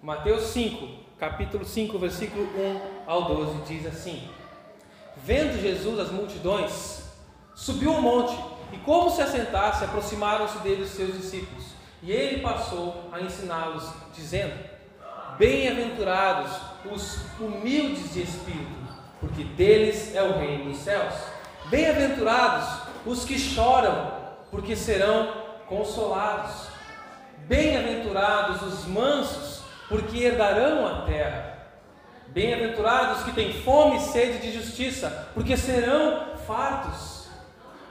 Mateus 5, capítulo 5, versículo 1 ao 12, diz assim: Vendo Jesus as multidões, subiu um monte, e como se assentasse, aproximaram-se dele os seus discípulos. E ele passou a ensiná-los, dizendo: Bem-aventurados os humildes de espírito, porque deles é o reino dos céus. Bem-aventurados os que choram, porque serão consolados. Bem-aventurados os mansos, porque herdarão a terra. Bem-aventurados que têm fome e sede de justiça, porque serão fartos.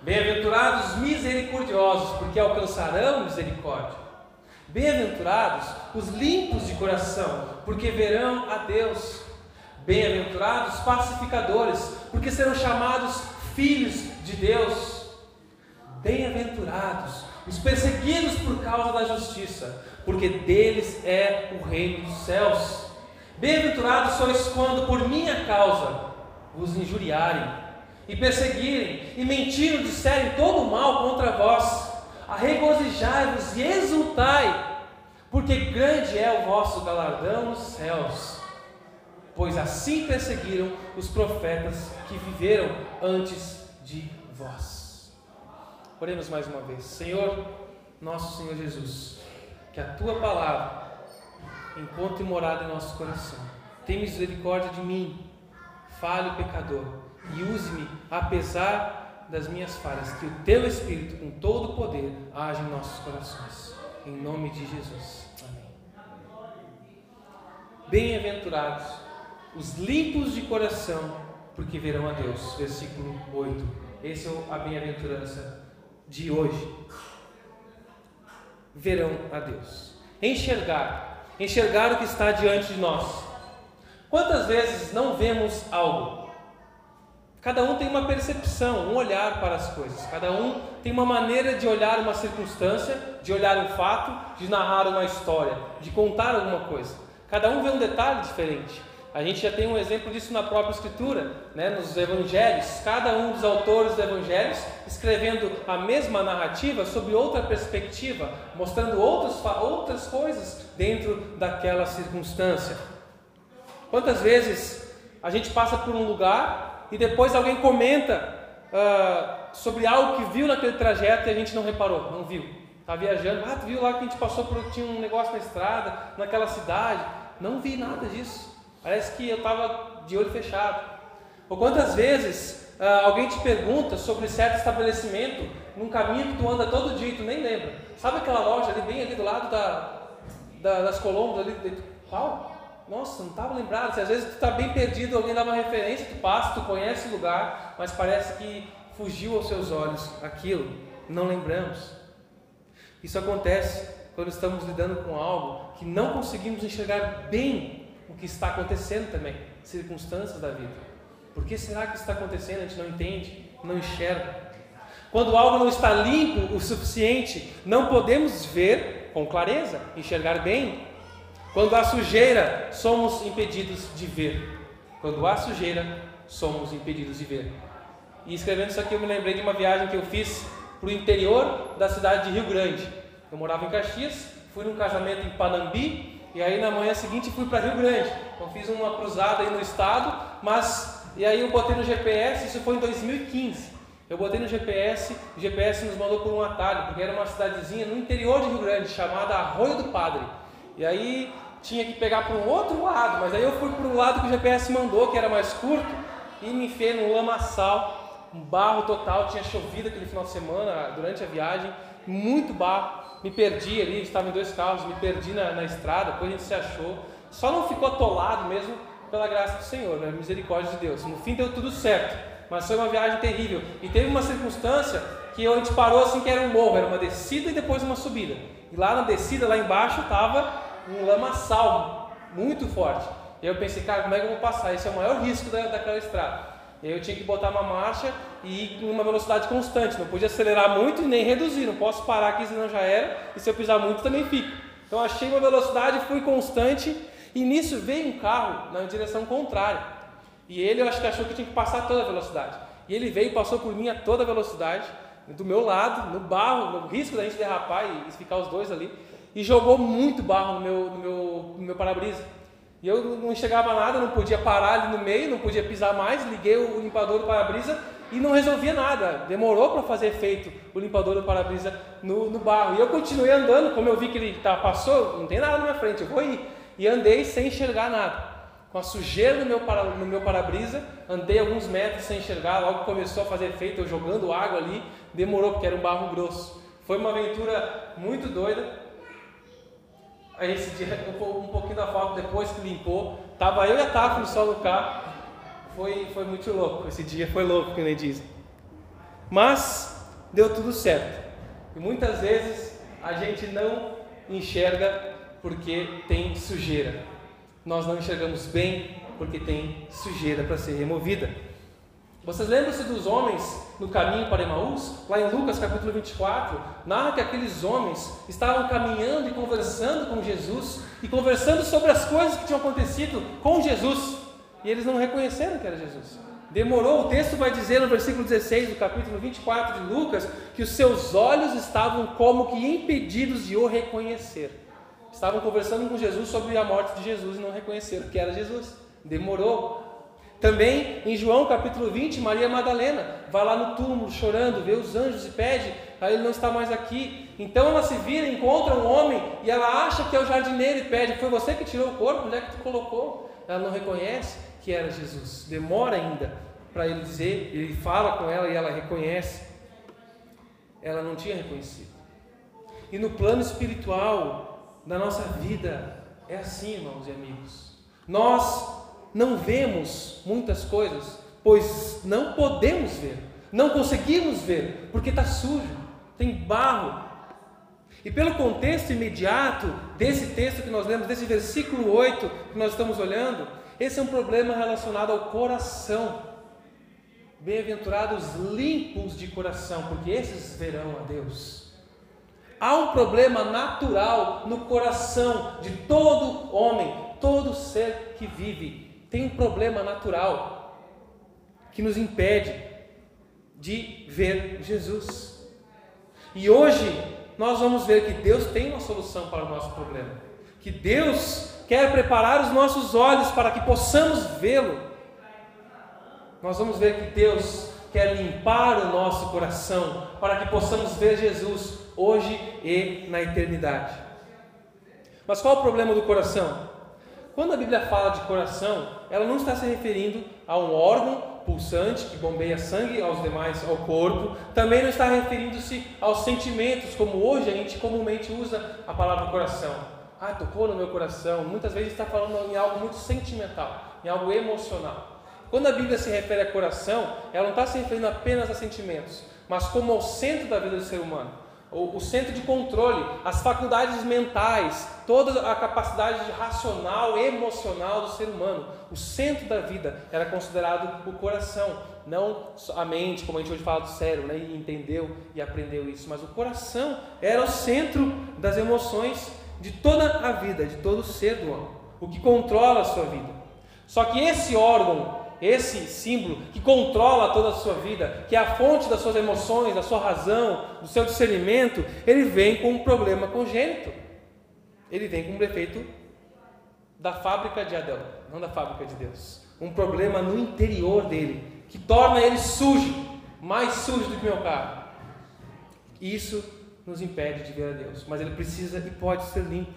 Bem-aventurados os misericordiosos, porque alcançarão misericórdia. Bem-aventurados os limpos de coração, porque verão a Deus. Bem-aventurados pacificadores, porque serão chamados filhos de Deus. Bem-aventurados os perseguidos por causa da justiça, porque deles é o reino dos céus. Bem-aventurados sois quando por minha causa vos injuriarem e perseguirem e mentindo disserem todo o mal contra vós. Regozijai-vos e exultai, porque grande é o vosso galardão nos céus. Pois assim perseguiram os profetas que viveram antes de vós. Oremos mais uma vez. Senhor, nosso Senhor Jesus, que a tua palavra encontre morada em nosso coração. Tem misericórdia de mim, falho pecador, e use-me apesar das minhas falhas, que o teu Espírito, com todo o poder, age em nossos corações. Em nome de Jesus. Amém. Bem-aventurados os limpos de coração, porque verão a Deus. Versículo 8. Esse é a bem-aventurança de hoje verão a Deus. Enxergar, enxergar o que está diante de nós. Quantas vezes não vemos algo? Cada um tem uma percepção, um olhar para as coisas. Cada um tem uma maneira de olhar uma circunstância, de olhar um fato, de narrar uma história, de contar alguma coisa. Cada um vê um detalhe diferente. A gente já tem um exemplo disso na própria Escritura, né, nos Evangelhos. Cada um dos autores dos Evangelhos escrevendo a mesma narrativa sob outra perspectiva, mostrando outras, outras coisas dentro daquela circunstância. Quantas vezes a gente passa por um lugar e depois alguém comenta uh, sobre algo que viu naquele trajeto e a gente não reparou, não viu. Está viajando, ah, tu viu lá que a gente passou por tinha um negócio na estrada, naquela cidade. Não vi nada disso. Parece que eu estava de olho fechado. Ou quantas vezes ah, alguém te pergunta sobre certo estabelecimento num caminho que tu anda todo dia e tu nem lembra. Sabe aquela loja ali bem ali do lado da, da das Colombas ali? Qual? Nossa, não estava lembrado. Se às vezes tu está bem perdido, alguém dá uma referência, tu passa, tu conhece o lugar, mas parece que fugiu aos seus olhos aquilo. Não lembramos. Isso acontece quando estamos lidando com algo que não conseguimos enxergar bem que está acontecendo também, circunstâncias da vida. Por que será que está acontecendo? A gente não entende, não enxerga. Quando algo não está limpo o suficiente, não podemos ver com clareza, enxergar bem. Quando há sujeira, somos impedidos de ver. Quando há sujeira, somos impedidos de ver. E escrevendo isso aqui, eu me lembrei de uma viagem que eu fiz para o interior da cidade de Rio Grande. Eu morava em Caxias, fui num casamento em Panambi e aí na manhã seguinte fui para Rio Grande. Então fiz uma cruzada aí no estado, mas e aí eu botei no GPS, isso foi em 2015. Eu botei no GPS, o GPS nos mandou por um atalho, porque era uma cidadezinha no interior de Rio Grande, chamada Arroio do Padre. E aí tinha que pegar para um outro lado, mas aí eu fui para o lado que o GPS mandou, que era mais curto, e me enfiei no lamaçal, um barro total, tinha chovido aquele final de semana durante a viagem, muito barro me perdi ali, estava em dois carros, me perdi na, na estrada, depois a gente se achou. Só não ficou atolado mesmo pela graça do Senhor, né? misericórdia de Deus. No fim deu tudo certo, mas foi uma viagem terrível. E teve uma circunstância que a gente parou assim que era um morro, era uma descida e depois uma subida. E lá na descida, lá embaixo, estava um lamaçal muito forte. E eu pensei, cara, como é que eu vou passar? Esse é o maior risco da, daquela estrada. E aí eu tinha que botar uma marcha e em uma velocidade constante. Não podia acelerar muito nem reduzir. Não posso parar aqui, senão já era. E se eu pisar muito, também fico. Então achei uma velocidade, fui constante. E nisso veio um carro na direção contrária. E ele, eu acho que achou que tinha que passar toda a velocidade. E ele veio e passou por mim a toda a velocidade, do meu lado, no barro, no risco da gente derrapar e ficar os dois ali. E jogou muito barro no meu, no meu, meu para-brisa. E eu não enxergava nada, não podia parar ali no meio, não podia pisar mais, liguei o limpador do para-brisa e não resolvia nada. Demorou para fazer efeito o limpador do para-brisa no, no, barro. E eu continuei andando, como eu vi que ele tá, passou, não tem nada na minha frente, eu vou ir. E andei sem enxergar nada. Com a sujeira no meu, para, no meu para-brisa, andei alguns metros sem enxergar, logo começou a fazer efeito, eu jogando água ali, demorou, porque era um barro grosso. Foi uma aventura muito doida, Aí esse dia, um pouquinho da foto depois que limpou, tava eu e a Tafa no sol do carro. Foi, foi muito louco. Esse dia foi louco, que nem dizem. Mas deu tudo certo. E muitas vezes a gente não enxerga porque tem sujeira. Nós não enxergamos bem porque tem sujeira para ser removida. Vocês lembram-se dos homens no caminho para Emaús? Lá em Lucas capítulo 24, narra que aqueles homens estavam caminhando e conversando com Jesus e conversando sobre as coisas que tinham acontecido com Jesus. E eles não reconheceram que era Jesus. Demorou, o texto vai dizer no versículo 16 do capítulo 24 de Lucas que os seus olhos estavam como que impedidos de o reconhecer. Estavam conversando com Jesus sobre a morte de Jesus e não reconheceram que era Jesus. Demorou, também em João capítulo 20, Maria Madalena vai lá no túmulo chorando, vê os anjos e pede, aí ele não está mais aqui. Então ela se vira, encontra um homem e ela acha que é o jardineiro e pede: Foi você que tirou o corpo? Onde é que tu colocou? Ela não reconhece que era Jesus. Demora ainda para ele dizer, ele fala com ela e ela reconhece. Ela não tinha reconhecido. E no plano espiritual da nossa vida é assim, irmãos e amigos. Nós não vemos muitas coisas, pois não podemos ver, não conseguimos ver, porque está sujo, tem barro. E pelo contexto imediato desse texto que nós lemos, desse versículo 8 que nós estamos olhando, esse é um problema relacionado ao coração. Bem-aventurados limpos de coração, porque esses verão a Deus. Há um problema natural no coração de todo homem, todo ser que vive tem um problema natural que nos impede de ver Jesus. E hoje nós vamos ver que Deus tem uma solução para o nosso problema. Que Deus quer preparar os nossos olhos para que possamos vê-lo. Nós vamos ver que Deus quer limpar o nosso coração para que possamos ver Jesus hoje e na eternidade. Mas qual o problema do coração? Quando a Bíblia fala de coração, ela não está se referindo a um órgão pulsante que bombeia sangue aos demais ao corpo, também não está referindo-se aos sentimentos, como hoje a gente comumente usa a palavra coração. Ah, tocou no meu coração. Muitas vezes está falando em algo muito sentimental, em algo emocional. Quando a Bíblia se refere a coração, ela não está se referindo apenas a sentimentos, mas como ao centro da vida do ser humano o, centro de controle, as faculdades mentais, toda a capacidade racional, emocional do ser humano. O centro da vida era considerado o coração, não a mente, como a gente hoje fala do cérebro, né? e entendeu e aprendeu isso, mas o coração era o centro das emoções de toda a vida, de todo ser do homem, o que controla a sua vida. Só que esse órgão esse símbolo que controla toda a sua vida, que é a fonte das suas emoções, da sua razão, do seu discernimento, ele vem com um problema congênito. Ele vem com um defeito da fábrica de Adão, não da fábrica de Deus. Um problema no interior dele, que torna ele sujo, mais sujo do que meu carro. Isso nos impede de ver a Deus, mas ele precisa e pode ser limpo.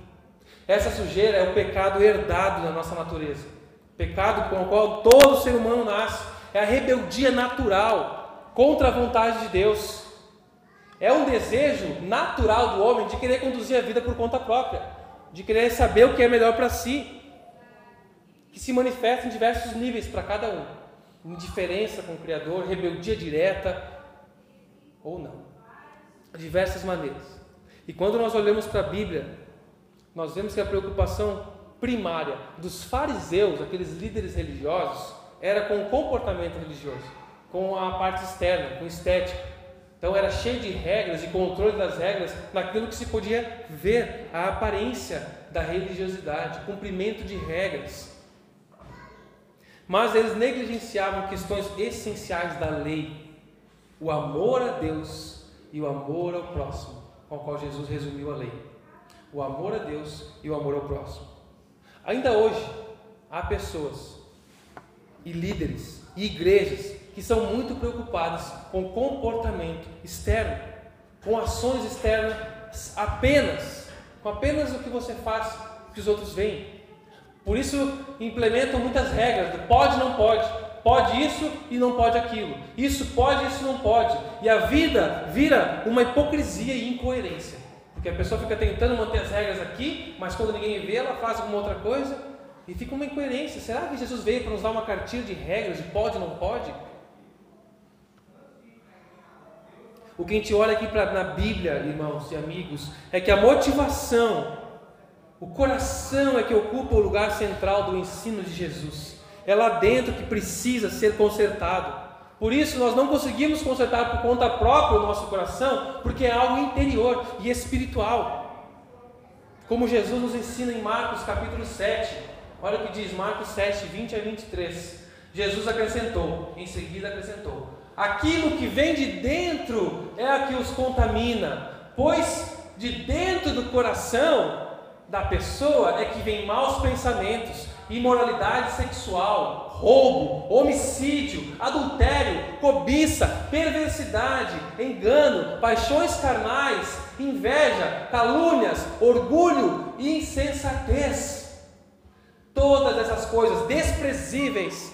Essa sujeira é o pecado herdado da nossa natureza. Pecado com o qual todo ser humano nasce é a rebeldia natural contra a vontade de Deus. É um desejo natural do homem de querer conduzir a vida por conta própria, de querer saber o que é melhor para si, que se manifesta em diversos níveis para cada um. Indiferença com o Criador, rebeldia direta ou não. De diversas maneiras. E quando nós olhamos para a Bíblia, nós vemos que a preocupação primária dos fariseus, aqueles líderes religiosos, era com o comportamento religioso, com a parte externa, com estética. Então era cheio de regras e controle das regras naquilo que se podia ver, a aparência da religiosidade, cumprimento de regras. Mas eles negligenciavam questões essenciais da lei, o amor a Deus e o amor ao próximo, com o qual Jesus resumiu a lei. O amor a Deus e o amor ao próximo. Ainda hoje, há pessoas e líderes e igrejas que são muito preocupadas com comportamento externo, com ações externas apenas, com apenas o que você faz, que os outros veem. Por isso implementam muitas regras, do pode não pode, pode isso e não pode aquilo, isso pode, isso não pode. E a vida vira uma hipocrisia e incoerência. Porque a pessoa fica tentando manter as regras aqui, mas quando ninguém vê, ela faz alguma outra coisa e fica uma incoerência. Será que Jesus veio para nos dar uma cartilha de regras, de pode e não pode? O que a gente olha aqui pra, na Bíblia, irmãos e amigos, é que a motivação, o coração é que ocupa o lugar central do ensino de Jesus. É lá dentro que precisa ser consertado. Por isso, nós não conseguimos consertar por conta própria o nosso coração, porque é algo interior e espiritual. Como Jesus nos ensina em Marcos capítulo 7. Olha o que diz Marcos 7, 20 a 23. Jesus acrescentou, em seguida acrescentou: Aquilo que vem de dentro é a que os contamina, pois de dentro do coração da pessoa é que vem maus pensamentos, imoralidade sexual, roubo, homicídio, adultério, cobiça, perversidade, engano, paixões carnais, inveja, calúnias, orgulho e insensatez. Todas essas coisas desprezíveis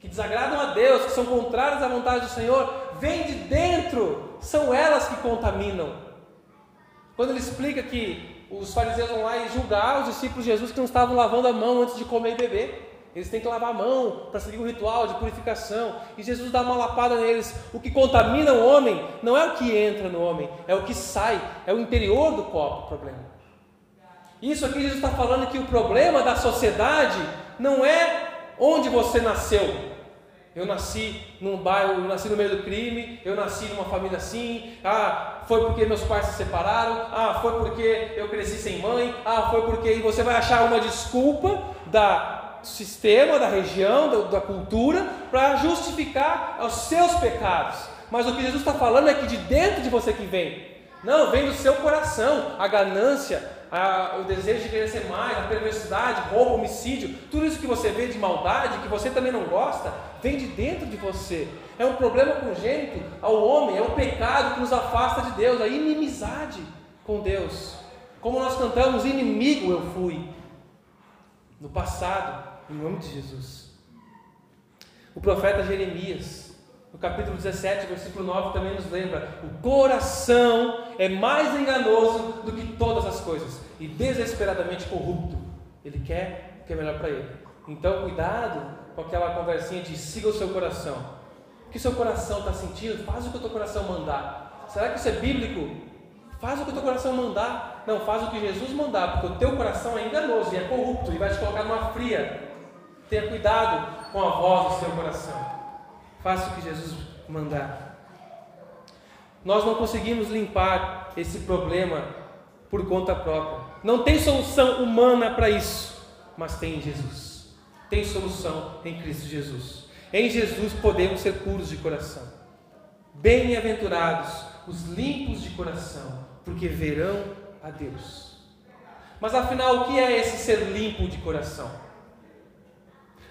que desagradam a Deus, que são contrárias à vontade do Senhor, vêm de dentro, são elas que contaminam. Quando ele explica que os fariseus vão lá e julgar os discípulos de Jesus que não estavam lavando a mão antes de comer e beber. Eles têm que lavar a mão para seguir o ritual de purificação. E Jesus dá uma lapada neles. O que contamina o homem não é o que entra no homem, é o que sai, é o interior do copo o problema. Isso aqui Jesus está falando que o problema da sociedade não é onde você nasceu, eu nasci num bairro, eu nasci no meio do crime, eu nasci numa família assim, ah, foi porque meus pais se separaram, ah, foi porque eu cresci sem mãe, ah, foi porque. E você vai achar uma desculpa da sistema, da região, da, da cultura, para justificar os seus pecados. Mas o que Jesus está falando é que de dentro de você que vem. Não, vem do seu coração a ganância, a, o desejo de querer ser mais, a perversidade, roubo, homicídio, tudo isso que você vê de maldade, que você também não gosta, vem de dentro de você. É um problema congênito ao homem, é um pecado que nos afasta de Deus, a inimizade com Deus. Como nós cantamos, inimigo eu fui no passado, em nome de Jesus. O profeta Jeremias capítulo 17, versículo 9, também nos lembra: o coração é mais enganoso do que todas as coisas e desesperadamente corrupto. Ele quer o que é melhor para ele. Então, cuidado com aquela conversinha de siga o seu coração. O que seu coração está sentindo? Faz o que o teu coração mandar. Será que isso é bíblico? Faz o que o teu coração mandar. Não, faz o que Jesus mandar, porque o teu coração é enganoso e é corrupto e vai te colocar numa fria. Tenha cuidado com a voz do seu coração. Faça o que Jesus mandar. Nós não conseguimos limpar esse problema por conta própria. Não tem solução humana para isso, mas tem em Jesus. Tem solução em Cristo Jesus. Em Jesus podemos ser puros de coração. Bem-aventurados os limpos de coração, porque verão a Deus. Mas afinal, o que é esse ser limpo de coração?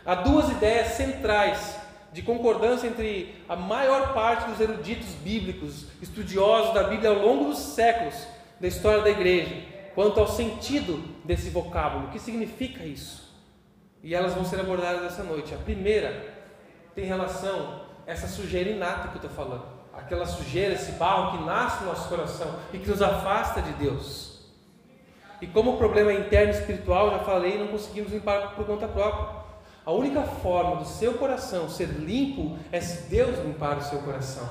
Há duas ideias centrais de concordância entre a maior parte dos eruditos bíblicos, estudiosos da Bíblia ao longo dos séculos da história da igreja, quanto ao sentido desse vocábulo, o que significa isso. E elas vão ser abordadas essa noite. A primeira tem relação a essa sujeira inata que eu estou falando, aquela sujeira, esse barro que nasce no nosso coração e que nos afasta de Deus. E como o problema é interno espiritual, já falei, não conseguimos limpar por conta própria. A única forma do seu coração ser limpo é se Deus limpar o seu coração.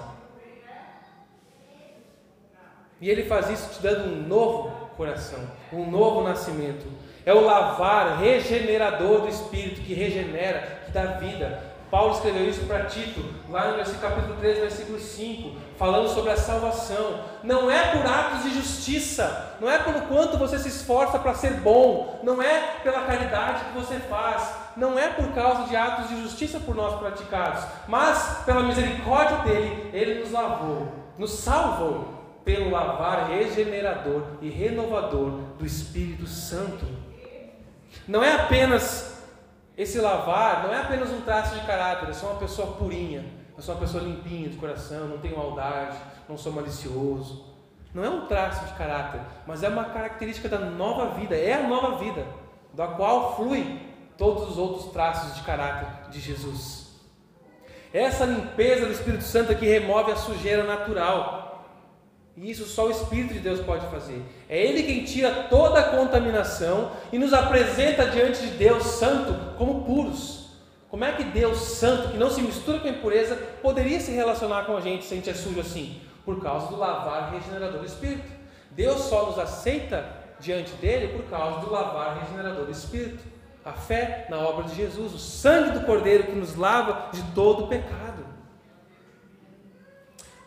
E Ele faz isso te dando um novo coração, um novo nascimento. É o lavar regenerador do Espírito que regenera, que dá vida. Paulo escreveu isso para Tito, lá no capítulo 3, versículo 5, falando sobre a salvação. Não é por atos de justiça, não é pelo quanto você se esforça para ser bom, não é pela caridade que você faz, não é por causa de atos de justiça por nós praticados, mas pela misericórdia dele, ele nos lavou, nos salvou pelo lavar regenerador e renovador do Espírito Santo. não é apenas esse lavar, não é apenas um traço de caráter, eu sou uma pessoa purinha, eu sou uma pessoa limpinha de coração, não tenho maldade, não sou malicioso. Não é um traço de caráter, mas é uma característica da nova vida, é a nova vida, da qual flui todos os outros traços de caráter de Jesus. Essa limpeza do Espírito Santo é que remove a sujeira natural. E isso só o Espírito de Deus pode fazer. É Ele quem tira toda a contaminação e nos apresenta diante de Deus Santo como puros. Como é que Deus Santo, que não se mistura com a impureza, poderia se relacionar com a gente se a gente é sujo assim? Por causa do lavar regenerador do Espírito. Deus só nos aceita diante dele por causa do lavar regenerador do Espírito. A fé na obra de Jesus, o sangue do Cordeiro que nos lava de todo o pecado.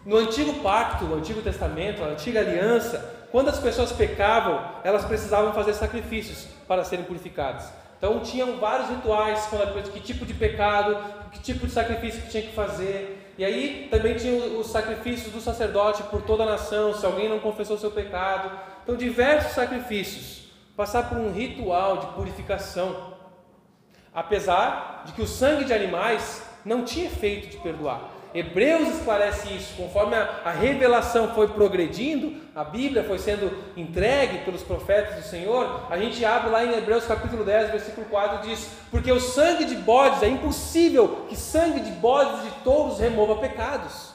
No antigo pacto, no antigo testamento, a antiga aliança, quando as pessoas pecavam, elas precisavam fazer sacrifícios para serem purificadas. Então tinham vários rituais, que tipo de pecado, que tipo de sacrifício que tinha que fazer. E aí também tinha os sacrifícios do sacerdote por toda a nação, se alguém não confessou seu pecado. Então diversos sacrifícios. Passar por um ritual de purificação. Apesar de que o sangue de animais não tinha efeito de perdoar. Hebreus esclarece isso, conforme a, a, revelação foi progredindo, a Bíblia foi sendo entregue pelos profetas do Senhor. A gente abre lá em Hebreus capítulo 10, versículo 4, diz: Porque o sangue de bodes, é impossível que sangue de bodes de touros remova pecados.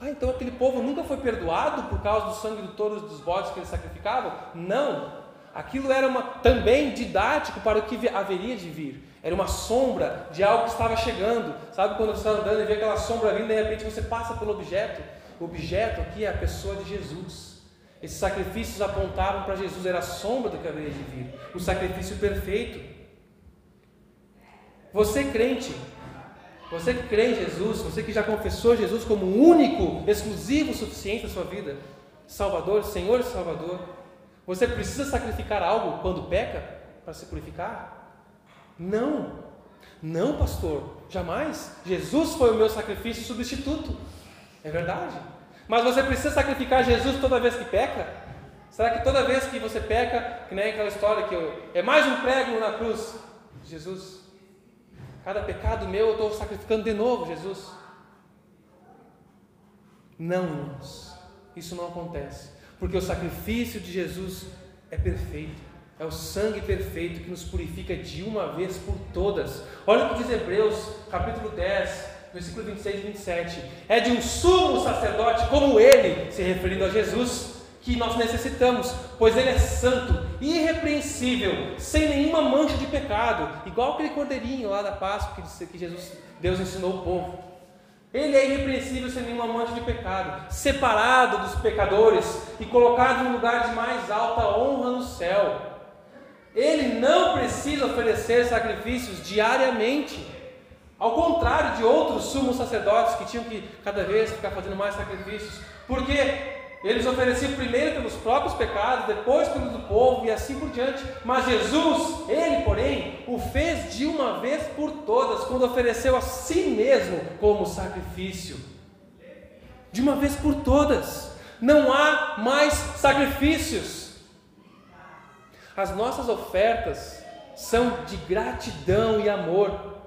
Ah, então aquele povo nunca foi perdoado por causa do sangue do touro dos bodes que eles sacrificavam? Não. Aquilo era uma, também didático para o que haveria de vir. Era uma sombra de algo que estava chegando. Sabe quando você está andando e vê aquela sombra vindo, de repente você passa pelo objeto? O objeto aqui é a pessoa de Jesus. Esses sacrifícios apontavam para Jesus, era a sombra do que haveria de vir. O sacrifício perfeito. Você crente, você que crê em Jesus, você que já confessou Jesus como único, exclusivo, suficiente na sua vida, Salvador, Senhor e Salvador, você precisa sacrificar algo quando peca para se purificar? Não, não, pastor, jamais. Jesus foi o meu sacrifício substituto. É verdade. Mas você precisa sacrificar Jesus toda vez que peca? Será que toda vez que você peca, que nem aquela história que eu, é mais um prego na cruz? Jesus, cada pecado meu eu estou sacrificando de novo, Jesus. Não, irmãos, isso não acontece, porque o sacrifício de Jesus é perfeito. É o sangue perfeito que nos purifica de uma vez por todas. Olha o que diz Hebreus, capítulo 10, versículo 26 e 27. É de um sumo sacerdote como ele, se referindo a Jesus, que nós necessitamos, pois ele é santo, irrepreensível, sem nenhuma mancha de pecado, igual aquele cordeirinho lá da Páscoa que Jesus, Deus ensinou o povo. Ele é irrepreensível sem nenhuma mancha de pecado, separado dos pecadores e colocado no lugar de mais alta honra no céu. Ele não precisa oferecer sacrifícios diariamente. Ao contrário de outros sumos sacerdotes que tinham que cada vez ficar fazendo mais sacrifícios, porque eles ofereciam primeiro pelos próprios pecados, depois pelos do povo e assim por diante. Mas Jesus, ele, porém, o fez de uma vez por todas, quando ofereceu a si mesmo como sacrifício. De uma vez por todas. Não há mais sacrifícios. As nossas ofertas são de gratidão e amor.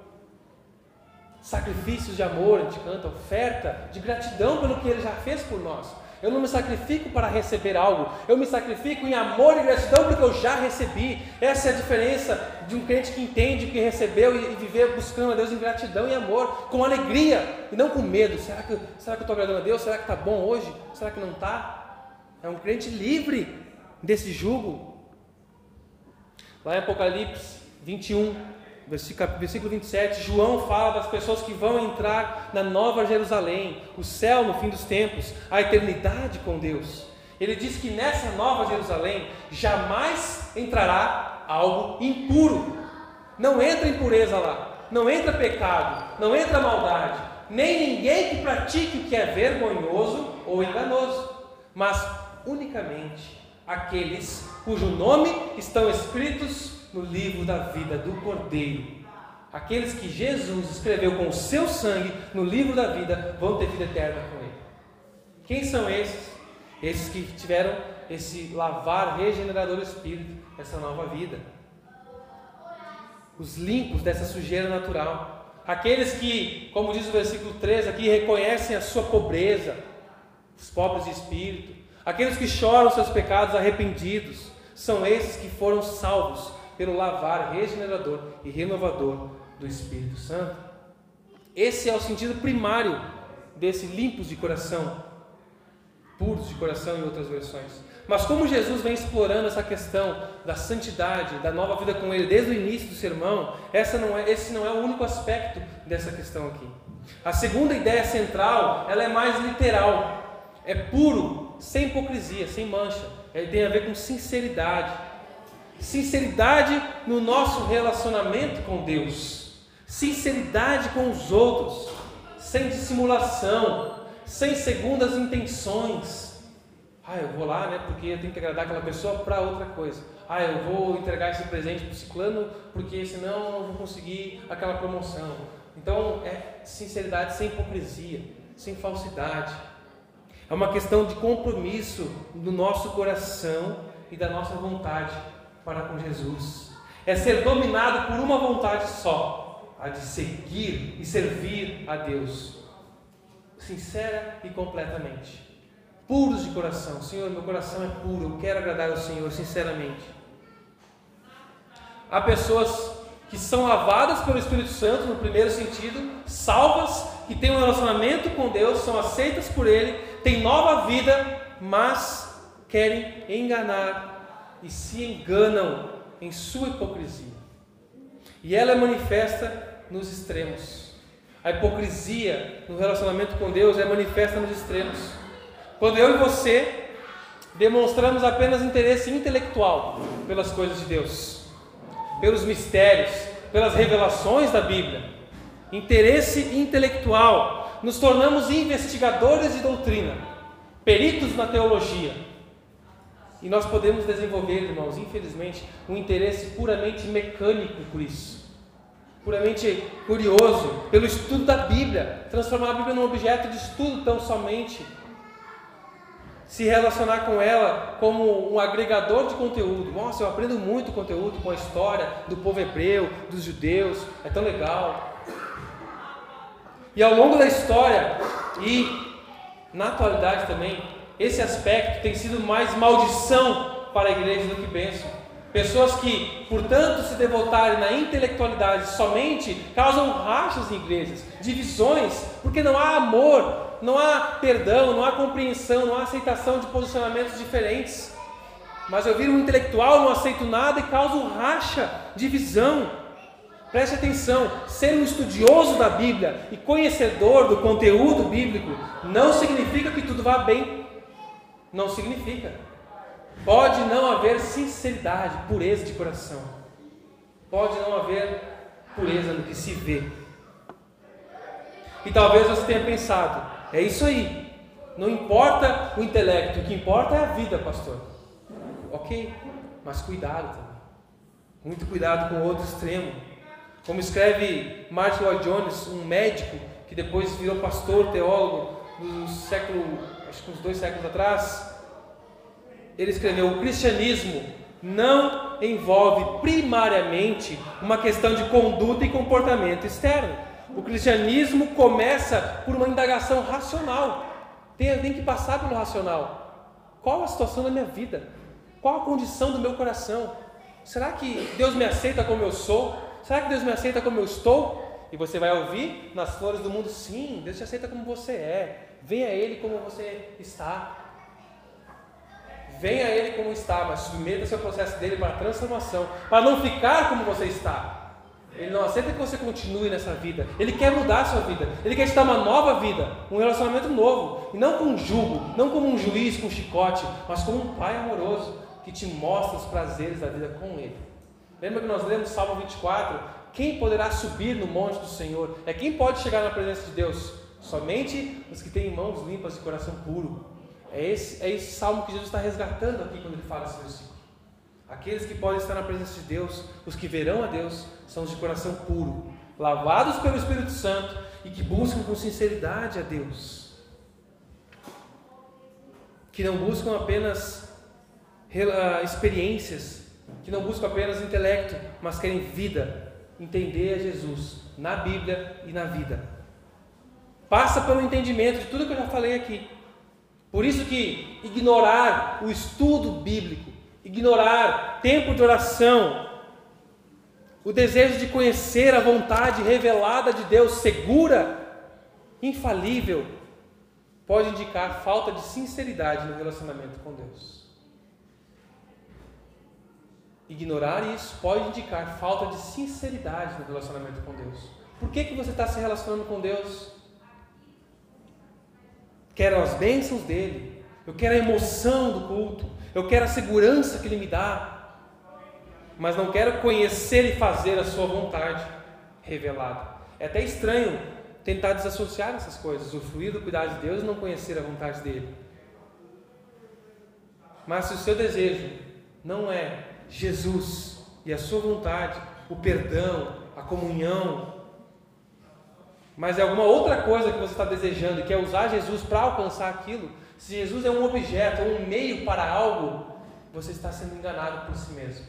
Sacrifícios de amor, a gente canta, oferta de gratidão pelo que Ele já fez por nós. Eu não me sacrifico para receber algo, eu me sacrifico em amor e gratidão porque eu já recebi. Essa é a diferença de um crente que entende que recebeu e viver buscando a Deus em gratidão e amor, com alegria e não com medo. Será que, será que eu estou agradando a Deus? Será que está bom hoje? Será que não está? É um crente livre desse jugo, Lá em Apocalipse 21, versículo 27, João fala das pessoas que vão entrar na nova Jerusalém, o céu no fim dos tempos, a eternidade com Deus. Ele diz que nessa nova Jerusalém jamais entrará algo impuro. Não entra impureza lá, não entra pecado, não entra maldade, nem ninguém que pratique o que é vergonhoso ou enganoso, mas unicamente aqueles cujo nome estão escritos no livro da vida do Cordeiro. Aqueles que Jesus escreveu com o seu sangue no livro da vida vão ter vida eterna com ele. Quem são esses? Esses que tiveram esse lavar regenerador do espírito, essa nova vida. os limpos dessa sujeira natural, aqueles que, como diz o versículo 13 aqui, reconhecem a sua pobreza, os pobres de espírito, aqueles que choram seus pecados arrependidos, são esses que foram salvos pelo lavar regenerador e renovador do Espírito Santo. Esse é o sentido primário desse limpos de coração, puros de coração em outras versões. Mas como Jesus vem explorando essa questão da santidade, da nova vida com Ele desde o início do sermão, essa não é, esse não é o único aspecto dessa questão aqui. A segunda ideia central, ela é mais literal, é puro, sem hipocrisia, sem mancha. Ele tem a ver com sinceridade. Sinceridade no nosso relacionamento com Deus. Sinceridade com os outros, sem dissimulação, sem segundas intenções ah, eu vou lá, né, porque eu tenho que agradar aquela pessoa para outra coisa. Ah, eu vou entregar esse presente para o ciclano, porque senão eu não vou conseguir aquela promoção. Então, é sinceridade sem hipocrisia, sem falsidade. É uma questão de compromisso do nosso coração e da nossa vontade para com Jesus. É ser dominado por uma vontade só, a de seguir e servir a Deus, sincera e completamente puros de coração. Senhor, meu coração é puro, eu quero agradar ao Senhor, sinceramente. Há pessoas que são lavadas pelo Espírito Santo, no primeiro sentido, salvas, que têm um relacionamento com Deus, são aceitas por Ele, têm nova vida, mas querem enganar e se enganam em sua hipocrisia. E ela é manifesta nos extremos. A hipocrisia no relacionamento com Deus é manifesta nos extremos. Quando eu e você demonstramos apenas interesse intelectual pelas coisas de Deus, pelos mistérios, pelas revelações da Bíblia, interesse intelectual, nos tornamos investigadores de doutrina, peritos na teologia. E nós podemos desenvolver, irmãos, infelizmente, um interesse puramente mecânico por isso. Puramente curioso, pelo estudo da Bíblia, transformar a Bíblia num objeto de estudo tão somente se relacionar com ela como um agregador de conteúdo. Nossa, eu aprendo muito conteúdo com a história do povo hebreu, dos judeus, é tão legal. E ao longo da história e na atualidade também, esse aspecto tem sido mais maldição para a igreja do que bênção. Pessoas que, portanto, se devotarem na intelectualidade somente, causam rachas em igrejas, divisões, porque não há amor, não há perdão, não há compreensão, não há aceitação de posicionamentos diferentes. Mas eu viro um intelectual, não aceito nada e causo racha, divisão. Preste atenção: ser um estudioso da Bíblia e conhecedor do conteúdo bíblico não significa que tudo vá bem. Não significa. Pode não haver sinceridade, pureza de coração. Pode não haver pureza no que se vê. E talvez você tenha pensado, é isso aí. Não importa o intelecto, o que importa é a vida, pastor. Ok, mas cuidado também. Muito cuidado com o outro extremo. Como escreve Martin Lloyd Jones, um médico que depois virou pastor, teólogo, no século, acho que uns dois séculos atrás, ele escreveu: o cristianismo não envolve primariamente uma questão de conduta e comportamento externo o cristianismo começa por uma indagação racional. Tem, tem que passar pelo racional. Qual a situação da minha vida? Qual a condição do meu coração? Será que Deus me aceita como eu sou? Será que Deus me aceita como eu estou? E você vai ouvir nas flores do mundo: sim, Deus te aceita como você é. Venha a Ele como você está. Venha a Ele como está, mas submeta-se ao processo dele para a transformação, para não ficar como você está. Ele não aceita que você continue nessa vida. Ele quer mudar a sua vida. Ele quer te dar uma nova vida, um relacionamento novo. E não com um jugo, não como um juiz com um chicote, mas como um pai amoroso que te mostra os prazeres da vida com Ele. Lembra que nós lemos Salmo 24? Quem poderá subir no monte do Senhor? É quem pode chegar na presença de Deus? Somente os que têm mãos limpas e coração puro. É esse, é esse salmo que Jesus está resgatando aqui quando ele fala esse versículo. Aqueles que podem estar na presença de Deus, os que verão a Deus, são os de coração puro, lavados pelo Espírito Santo e que buscam com sinceridade a Deus. Que não buscam apenas experiências, que não buscam apenas intelecto, mas querem vida, entender a Jesus na Bíblia e na vida. Passa pelo entendimento de tudo que eu já falei aqui. Por isso que ignorar o estudo bíblico, ignorar tempo de oração, o desejo de conhecer a vontade revelada de Deus, segura, infalível, pode indicar falta de sinceridade no relacionamento com Deus. Ignorar isso pode indicar falta de sinceridade no relacionamento com Deus. Por que, que você está se relacionando com Deus? Quero as bênçãos dele, eu quero a emoção do culto, eu quero a segurança que ele me dá, mas não quero conhecer e fazer a sua vontade revelada. É até estranho tentar desassociar essas coisas, usufruir do cuidado de Deus e não conhecer a vontade dele. Mas se o seu desejo não é Jesus e a sua vontade, o perdão, a comunhão, mas é alguma outra coisa que você está desejando e quer usar Jesus para alcançar aquilo, se Jesus é um objeto ou um meio para algo, você está sendo enganado por si mesmo.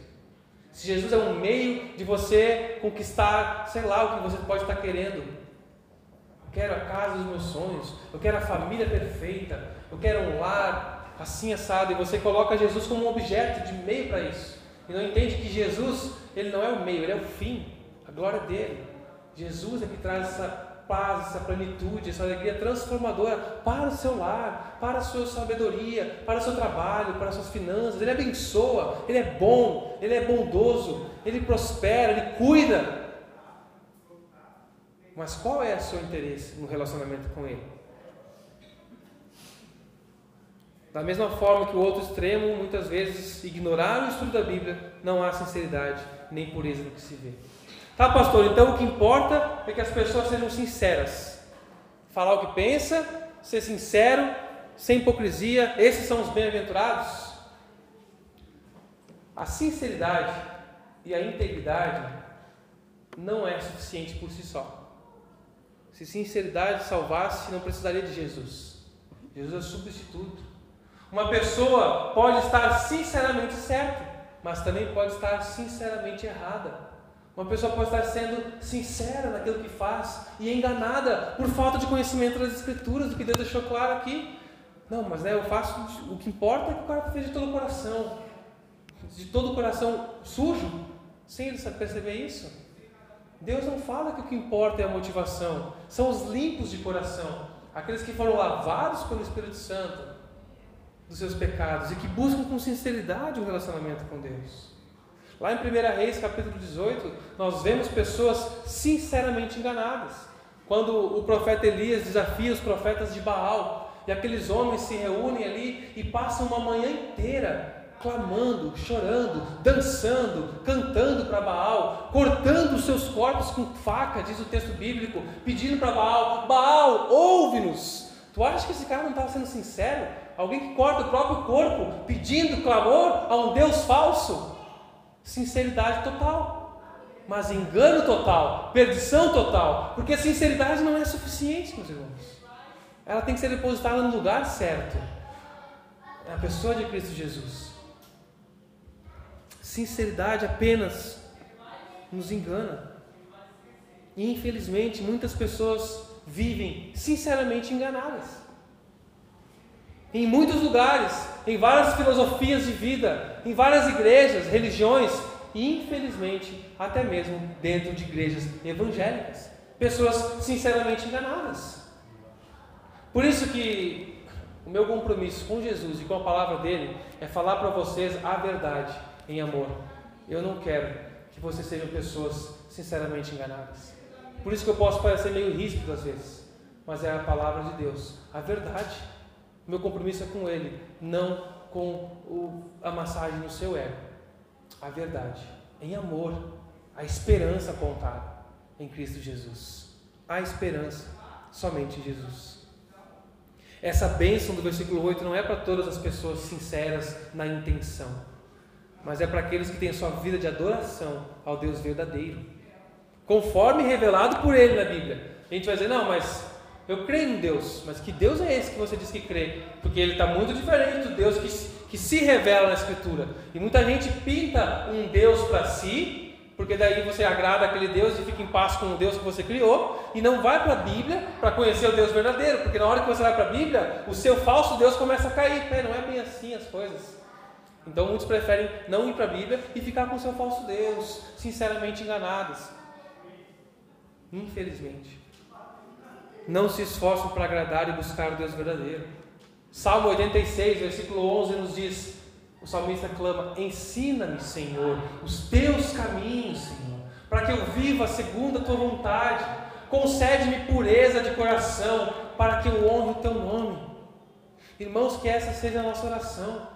Se Jesus é um meio de você conquistar, sei lá, o que você pode estar querendo. Eu quero a casa dos meus sonhos, eu quero a família perfeita, eu quero um lar assim assado, e você coloca Jesus como um objeto de meio para isso. E não entende que Jesus, ele não é o meio, ele é o fim, a glória dele. Jesus é que traz essa paz, essa plenitude, essa alegria transformadora para o seu lar, para a sua sabedoria, para o seu trabalho, para as suas finanças. Ele abençoa, ele é bom, ele é bondoso, ele prospera, ele cuida. Mas qual é o seu interesse no relacionamento com ele? Da mesma forma que o outro extremo, muitas vezes, ignorar o estudo da Bíblia, não há sinceridade nem pureza no que se vê. Tá, pastor? Então o que importa é que as pessoas sejam sinceras. Falar o que pensa, ser sincero, sem hipocrisia. Esses são os bem-aventurados. A sinceridade e a integridade não é suficiente por si só. Se sinceridade salvasse, não precisaria de Jesus. Jesus é substituto. Uma pessoa pode estar sinceramente certa, mas também pode estar sinceramente errada. Uma pessoa pode estar sendo sincera naquilo que faz e enganada por falta de conhecimento das Escrituras, do que Deus deixou claro aqui. Não, mas né, eu faço. O que importa é que o cara fez de todo o coração, de todo o coração sujo, sem ele perceber isso. Deus não fala que o que importa é a motivação, são os limpos de coração, aqueles que foram lavados pelo Espírito Santo dos seus pecados e que buscam com sinceridade um relacionamento com Deus. Lá em 1 Reis, capítulo 18, nós vemos pessoas sinceramente enganadas. Quando o profeta Elias desafia os profetas de Baal, e aqueles homens se reúnem ali e passam uma manhã inteira clamando, chorando, dançando, cantando para Baal, cortando os seus corpos com faca, diz o texto bíblico, pedindo para Baal: Baal, ouve-nos. Tu acha que esse cara não estava sendo sincero? Alguém que corta o próprio corpo, pedindo clamor a um Deus falso? Sinceridade total, mas engano total, perdição total, porque a sinceridade não é suficiente, meus irmãos. Ela tem que ser depositada no lugar certo. É a pessoa de Cristo Jesus. Sinceridade apenas nos engana. E infelizmente muitas pessoas vivem sinceramente enganadas. Em muitos lugares, em várias filosofias de vida, em várias igrejas, religiões e, infelizmente, até mesmo dentro de igrejas evangélicas. Pessoas sinceramente enganadas. Por isso que o meu compromisso com Jesus e com a palavra dele é falar para vocês a verdade em amor. Eu não quero que vocês sejam pessoas sinceramente enganadas. Por isso que eu posso parecer meio ríspido às vezes, mas é a palavra de Deus, a verdade. Meu compromisso é com Ele, não com o, a massagem no seu ego. A verdade, em amor, a esperança contada em Cristo Jesus. A esperança somente em Jesus. Essa bênção do versículo 8 não é para todas as pessoas sinceras na intenção, mas é para aqueles que têm a sua vida de adoração ao Deus verdadeiro, conforme revelado por Ele na Bíblia. A gente vai dizer, não, mas eu creio em Deus, mas que Deus é esse que você diz que crê? Porque ele está muito diferente do Deus que, que se revela na Escritura. E muita gente pinta um Deus para si, porque daí você agrada aquele Deus e fica em paz com o Deus que você criou, e não vai para a Bíblia para conhecer o Deus verdadeiro, porque na hora que você vai para a Bíblia, o seu falso Deus começa a cair. É, não é bem assim as coisas. Então muitos preferem não ir para a Bíblia e ficar com o seu falso Deus, sinceramente enganados. Infelizmente. Não se esforçam para agradar e buscar o Deus verdadeiro. Salmo 86, versículo 11 nos diz: o salmista clama: Ensina-me, Senhor, os teus caminhos, Senhor, para que eu viva segundo a tua vontade. Concede-me pureza de coração, para que eu honre o teu nome. Irmãos, que essa seja a nossa oração.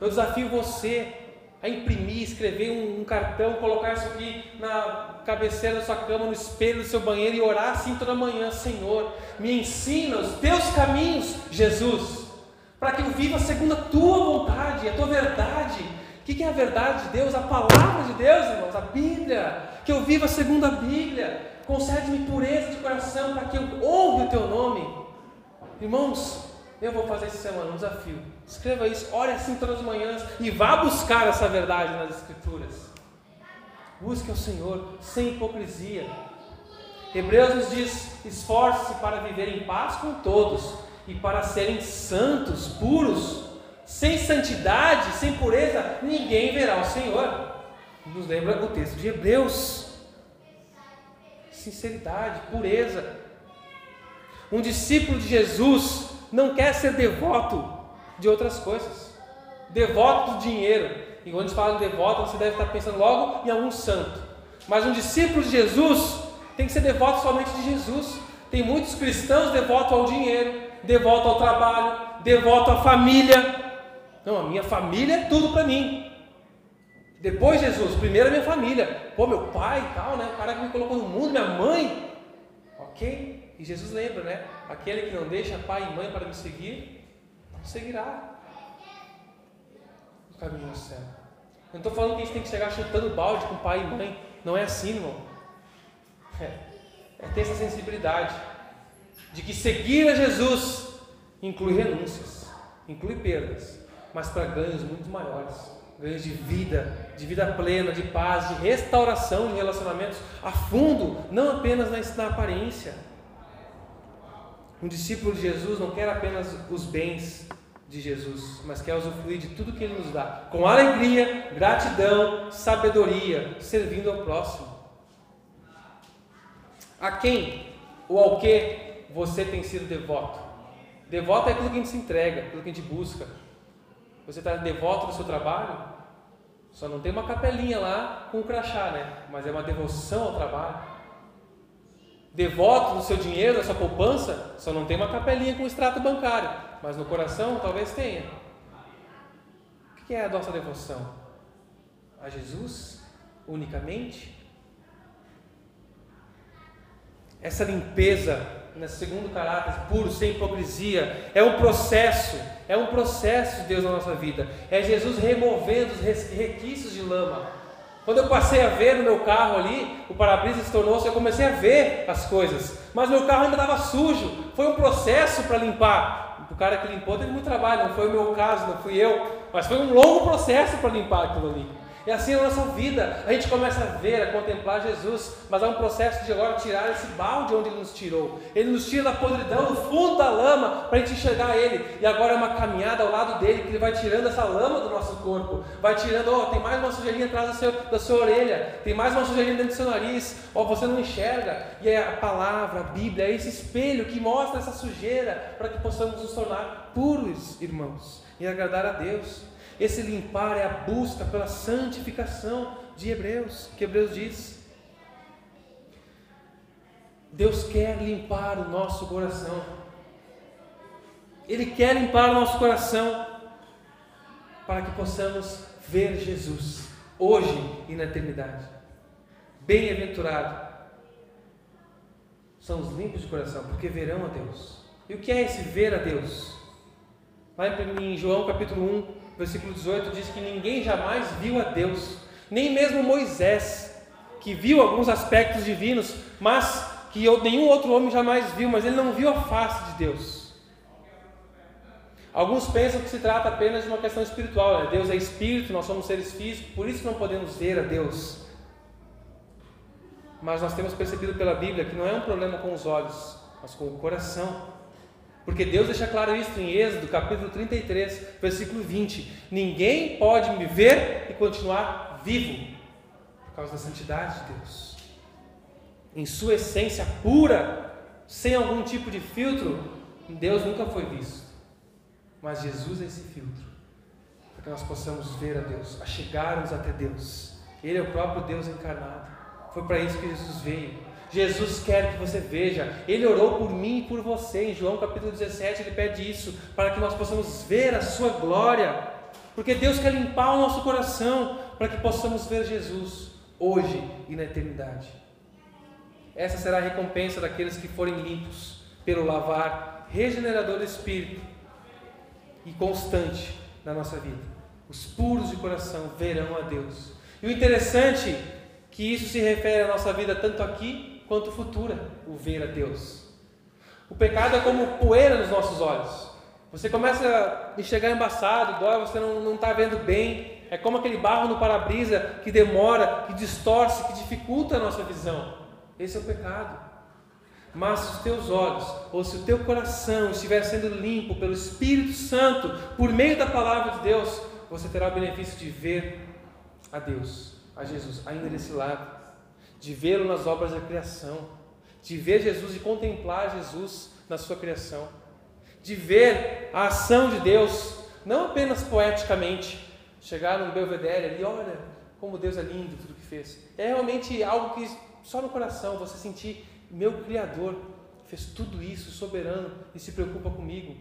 Eu desafio você a imprimir, escrever um, um, cartão, colocar isso aqui na cabeceira da sua cama, no espelho do seu banheiro e orar assim toda manhã: Senhor, me ensina os teus caminhos, Jesus para que eu viva segundo a tua vontade, a tua verdade. O que é a verdade de Deus? A palavra de Deus, irmãos, a Bíblia. Que eu viva segundo a Bíblia. Concede-me pureza de coração para que eu honre o teu nome. Irmãos, eu vou fazer essa semana um desafio. Escreva isso, ore assim todas as manhãs e vá buscar essa verdade nas Escrituras. Busque o Senhor sem hipocrisia. Hebreus nos diz: esforce-se para viver em paz com todos e para serem santos, puros, sem santidade, sem pureza, ninguém verá o Senhor. Nos lembra o texto de Hebreus. Sinceridade, pureza. Um discípulo de Jesus não quer ser devoto de outras coisas. Devoto do dinheiro. E quando a gente fala de devoto, você deve estar pensando logo em algum santo. Mas um discípulo de Jesus tem que ser devoto somente de Jesus. Tem muitos cristãos devotos ao dinheiro, devoto ao trabalho, devoto à família. Não, a minha família é tudo para mim. Depois Jesus, primeiro a minha família. Pô, meu pai e tal, né? O cara que me colocou no mundo, minha mãe. Ok? E Jesus lembra, né? Aquele que não deixa pai e mãe para me seguir, seguirá o caminho ao céu. Eu não estou falando que a gente tem que chegar chutando balde com pai e mãe. Não é assim, irmão. É, é ter essa sensibilidade de que seguir a Jesus inclui renúncias, inclui perdas, mas para ganhos muito maiores ganhos de vida, de vida plena, de paz, de restauração de relacionamentos a fundo, não apenas na, na aparência. Um discípulo de Jesus não quer apenas os bens de Jesus, mas quer usufruir de tudo que Ele nos dá, com alegria, gratidão, sabedoria, servindo ao próximo. A quem ou ao que você tem sido devoto. Devoto é aquilo que a gente se entrega, aquilo que a gente busca. Você está devoto do seu trabalho? Só não tem uma capelinha lá com o crachá, né? Mas é uma devoção ao trabalho. Devoto do seu dinheiro, da sua poupança? Só não tem uma capelinha com extrato bancário. Mas no coração talvez tenha. O que é a nossa devoção? A Jesus unicamente? Essa limpeza nesse segundo caráter, puro, sem hipocrisia. É um processo, é um processo de Deus na nossa vida. É Jesus removendo os requisitos de lama. Quando eu passei a ver no meu carro ali, o para-brisa se tornou, eu comecei a ver as coisas, mas meu carro ainda estava sujo. Foi um processo para limpar. O cara que limpou teve muito trabalho, não foi o meu caso, não fui eu, mas foi um longo processo para limpar aquilo ali. É assim na nossa vida. A gente começa a ver, a contemplar Jesus, mas há um processo de agora tirar esse balde onde Ele nos tirou. Ele nos tira da podridão, do fundo da lama, para a gente enxergar Ele. E agora é uma caminhada ao lado dele, que Ele vai tirando essa lama do nosso corpo. Vai tirando, ó, oh, tem mais uma sujeirinha atrás da, seu, da sua orelha, tem mais uma sujeirinha dentro do seu nariz, ó, oh, você não enxerga. E é a palavra, a Bíblia, é esse espelho que mostra essa sujeira, para que possamos nos tornar puros, irmãos, e agradar a Deus. Esse limpar é a busca pela santificação de Hebreus, que Hebreus diz. Deus quer limpar o nosso coração. Ele quer limpar o nosso coração para que possamos ver Jesus hoje e na eternidade. Bem-aventurado são os limpos de coração, porque verão a Deus. E o que é esse ver a Deus? Lá em João capítulo 1, versículo 18 diz que ninguém jamais viu a Deus, nem mesmo Moisés, que viu alguns aspectos divinos, mas que nenhum outro homem jamais viu, mas ele não viu a face de Deus. Alguns pensam que se trata apenas de uma questão espiritual, né? Deus é espírito, nós somos seres físicos, por isso não podemos ver a Deus. Mas nós temos percebido pela Bíblia que não é um problema com os olhos, mas com o coração. Porque Deus deixa claro isso em Êxodo, capítulo 33, versículo 20: Ninguém pode me ver e continuar vivo, por causa da santidade de Deus. Em sua essência pura, sem algum tipo de filtro, Deus nunca foi visto. Mas Jesus é esse filtro, para que nós possamos ver a Deus, a chegarmos até Deus. Ele é o próprio Deus encarnado. Foi para isso que Jesus veio. Jesus quer que você veja. Ele orou por mim e por você. Em João capítulo 17, ele pede isso para que nós possamos ver a sua glória. Porque Deus quer limpar o nosso coração para que possamos ver Jesus hoje e na eternidade. Essa será a recompensa daqueles que forem limpos pelo lavar regenerador do espírito e constante na nossa vida. Os puros de coração verão a Deus. E o interessante é que isso se refere à nossa vida tanto aqui quanto futura, o ver a Deus. O pecado é como poeira nos nossos olhos. Você começa a enxergar embaçado, dói, você não está vendo bem. É como aquele barro no para-brisa que demora, que distorce, que dificulta a nossa visão. Esse é o pecado. Mas se os teus olhos, ou se o teu coração estiver sendo limpo pelo Espírito Santo, por meio da palavra de Deus, você terá o benefício de ver a Deus, a Jesus, ainda desse lado de vê-lo nas obras da criação, de ver Jesus e contemplar Jesus na sua criação, de ver a ação de Deus, não apenas poeticamente, chegar num belvedere ali, olha como Deus é lindo tudo que fez. É realmente algo que só no coração você sentir, meu Criador fez tudo isso, soberano, e se preocupa comigo,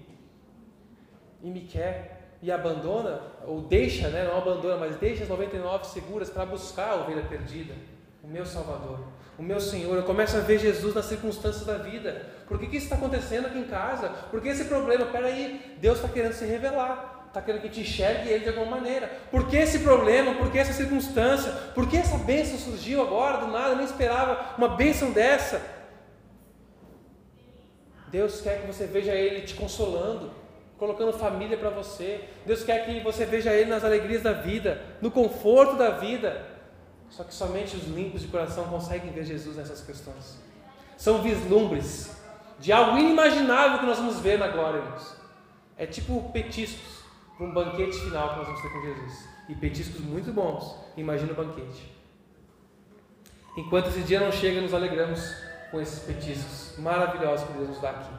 e me quer, e abandona, ou deixa, né, não abandona, mas deixa as 99 seguras para buscar a ovelha perdida o meu Salvador, o meu Senhor. Eu começo a ver Jesus nas circunstâncias da vida. Por que, que isso está acontecendo aqui em casa? Por que esse problema? Peraí, Deus está querendo se revelar. Está querendo que te enxergue Ele de alguma maneira. Por que esse problema? Por que essa circunstância? Por que essa bênção surgiu agora, do nada? Eu nem esperava uma bênção dessa. Deus quer que você veja Ele te consolando, colocando família para você. Deus quer que você veja Ele nas alegrias da vida, no conforto da vida. Só que somente os limpos de coração conseguem ver Jesus nessas questões. São vislumbres de algo inimaginável que nós vamos ver na glória, irmãos. É tipo petiscos para um banquete final que nós vamos ter com Jesus. E petiscos muito bons. Imagina o banquete. Enquanto esse dia não chega, nos alegramos com esses petiscos maravilhosos que Deus nos dá aqui.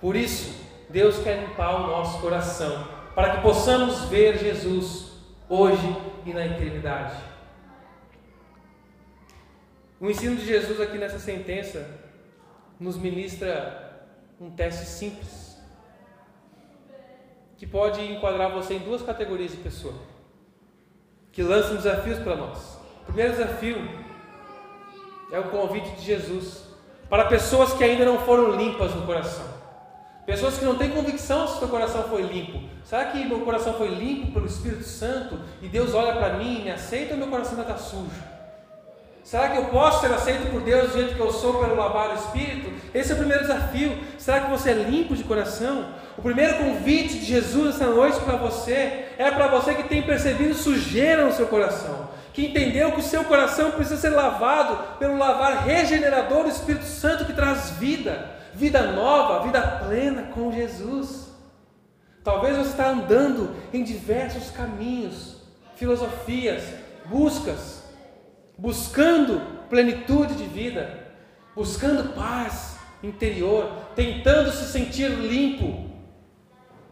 Por isso, Deus quer limpar o nosso coração, para que possamos ver Jesus hoje e na eternidade. O ensino de Jesus aqui nessa sentença nos ministra um teste simples que pode enquadrar você em duas categorias de pessoa que lançam desafios para nós. O primeiro desafio é o convite de Jesus para pessoas que ainda não foram limpas no coração. Pessoas que não têm convicção se o seu coração foi limpo. Será que meu coração foi limpo pelo Espírito Santo e Deus olha para mim e me aceita ou meu coração ainda está sujo? Será que eu posso ser aceito por Deus do jeito que eu sou pelo lavar o Espírito? Esse é o primeiro desafio. Será que você é limpo de coração? O primeiro convite de Jesus essa noite para você é para você que tem percebido sujeira no seu coração, que entendeu que o seu coração precisa ser lavado pelo lavar regenerador do Espírito Santo que traz vida, vida nova, vida plena com Jesus. Talvez você está andando em diversos caminhos, filosofias, buscas buscando plenitude de vida, buscando paz interior, tentando se sentir limpo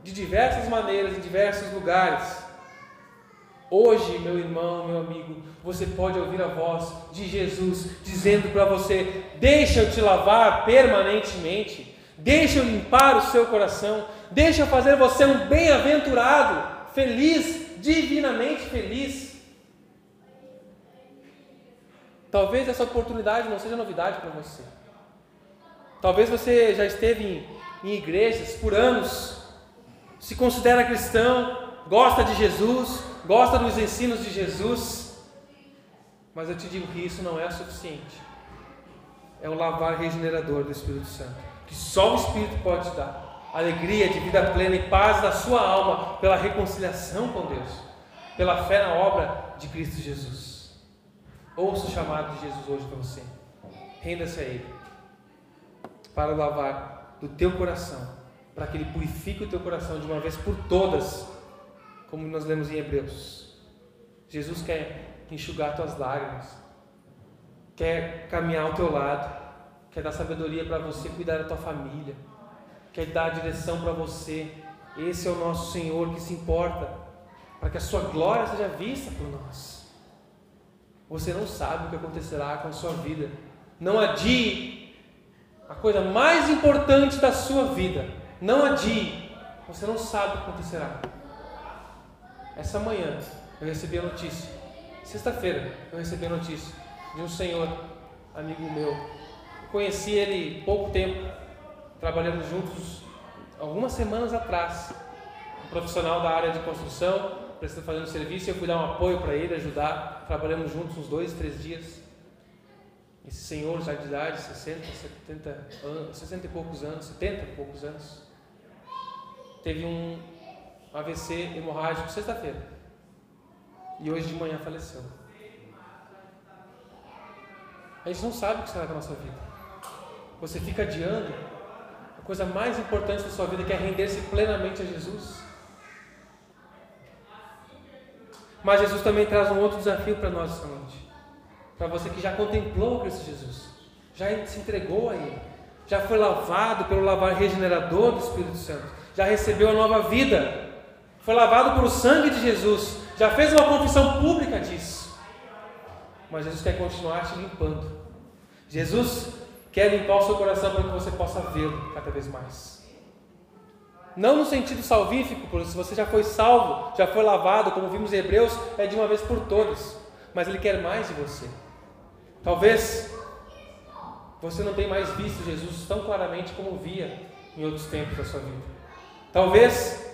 de diversas maneiras, em diversos lugares. Hoje, meu irmão, meu amigo, você pode ouvir a voz de Jesus dizendo para você: Deixa eu te lavar permanentemente, deixa eu limpar o seu coração, deixa eu fazer você um bem-aventurado, feliz, divinamente feliz. Talvez essa oportunidade não seja novidade para você. Talvez você já esteve em, em igrejas por anos, se considera cristão, gosta de Jesus, gosta dos ensinos de Jesus, mas eu te digo que isso não é suficiente. É o lavar regenerador do Espírito Santo, que só o Espírito pode te dar. Alegria de vida plena e paz da sua alma pela reconciliação com Deus, pela fé na obra de Cristo Jesus. Ouça o chamado de Jesus hoje para você. Renda-se a Ele. Para lavar do teu coração. Para que Ele purifique o teu coração de uma vez por todas. Como nós lemos em Hebreus. Jesus quer enxugar tuas lágrimas. Quer caminhar ao teu lado. Quer dar sabedoria para você cuidar da tua família. Quer dar direção para você. Esse é o nosso Senhor que se importa. Para que a sua glória seja vista por nós. Você não sabe o que acontecerá com a sua vida. Não adie a coisa mais importante da sua vida. Não adie. Você não sabe o que acontecerá. Essa manhã eu recebi a notícia. Sexta-feira eu recebi a notícia de um senhor, amigo meu. conheci ele pouco tempo. Trabalhamos juntos algumas semanas atrás. Um profissional da área de construção prestando, fazendo serviço, e eu fui dar um apoio para ele, ajudar. Trabalhamos juntos uns dois, três dias. Esse senhor já de idade, 60, 70 anos, 60 e poucos anos, 70 e poucos anos, teve um AVC hemorrágico sexta-feira. E hoje de manhã faleceu. A gente não sabe o que será da nossa vida. Você fica adiando a coisa mais importante da sua vida, que é render-se plenamente a Jesus. Mas Jesus também traz um outro desafio para nós essa noite. Para você que já contemplou o Cristo Jesus, já se entregou a Ele, já foi lavado pelo lavar regenerador do Espírito Santo, já recebeu a nova vida, foi lavado pelo sangue de Jesus, já fez uma confissão pública disso. Mas Jesus quer continuar te limpando. Jesus quer limpar o seu coração para que você possa vê-lo cada vez mais. Não no sentido salvífico, porque se você já foi salvo, já foi lavado, como vimos em Hebreus, é de uma vez por todas. Mas Ele quer mais de você. Talvez você não tenha mais visto Jesus tão claramente como via em outros tempos da sua vida. Talvez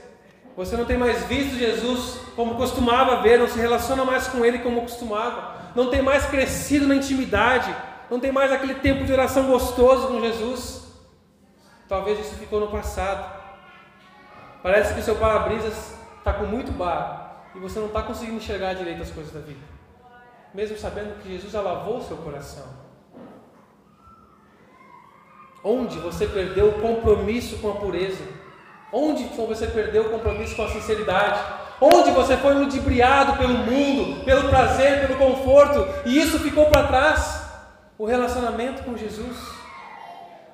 você não tenha mais visto Jesus como costumava ver, não se relaciona mais com Ele como costumava, não tem mais crescido na intimidade, não tem mais aquele tempo de oração gostoso com Jesus. Talvez isso ficou no passado. Parece que o seu para-brisas está com muito bar e você não está conseguindo enxergar direito as coisas da vida, mesmo sabendo que Jesus já lavou o seu coração. Onde você perdeu o compromisso com a pureza? Onde você perdeu o compromisso com a sinceridade? Onde você foi ludibriado pelo mundo, pelo prazer, pelo conforto e isso ficou para trás? O relacionamento com Jesus.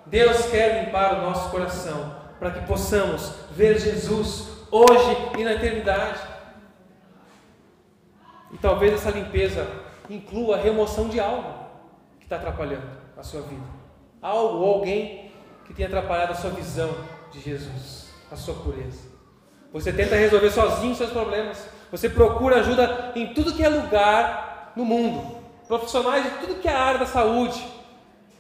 Deus quer limpar o nosso coração para que possamos ver Jesus hoje e na eternidade. E talvez essa limpeza inclua a remoção de algo que está atrapalhando a sua vida. Algo ou alguém que tenha atrapalhado a sua visão de Jesus, a sua pureza. Você tenta resolver sozinho seus problemas. Você procura ajuda em tudo que é lugar no mundo. Profissionais de tudo que é área da saúde,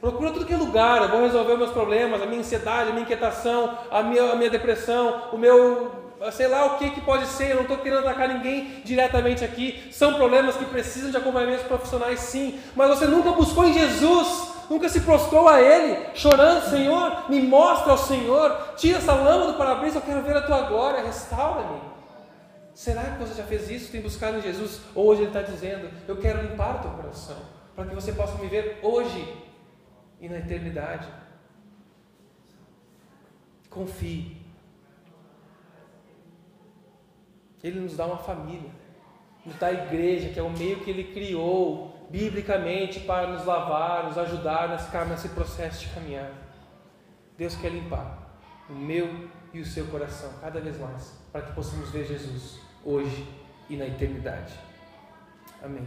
Procura tudo que é lugar, eu vou resolver os meus problemas, a minha ansiedade, a minha inquietação, a minha, a minha depressão, o meu. sei lá o que, que pode ser, eu não estou querendo atacar ninguém diretamente aqui. São problemas que precisam de acompanhamentos profissionais, sim, mas você nunca buscou em Jesus, nunca se prostrou a Ele, chorando: Senhor, me mostra ao Senhor, tira essa lama do para-brisa, eu quero ver a tua glória, restaura-me. Será que você já fez isso? Tem buscado em Jesus? Hoje Ele está dizendo: Eu quero limpar o teu coração, para que você possa me ver hoje e na eternidade. Confie. Ele nos dá uma família, nos dá a igreja, que é o meio que ele criou biblicamente para nos lavar, nos ajudar nesse, processo de caminhar. Deus quer limpar o meu e o seu coração cada vez mais, para que possamos ver Jesus hoje e na eternidade. Amém.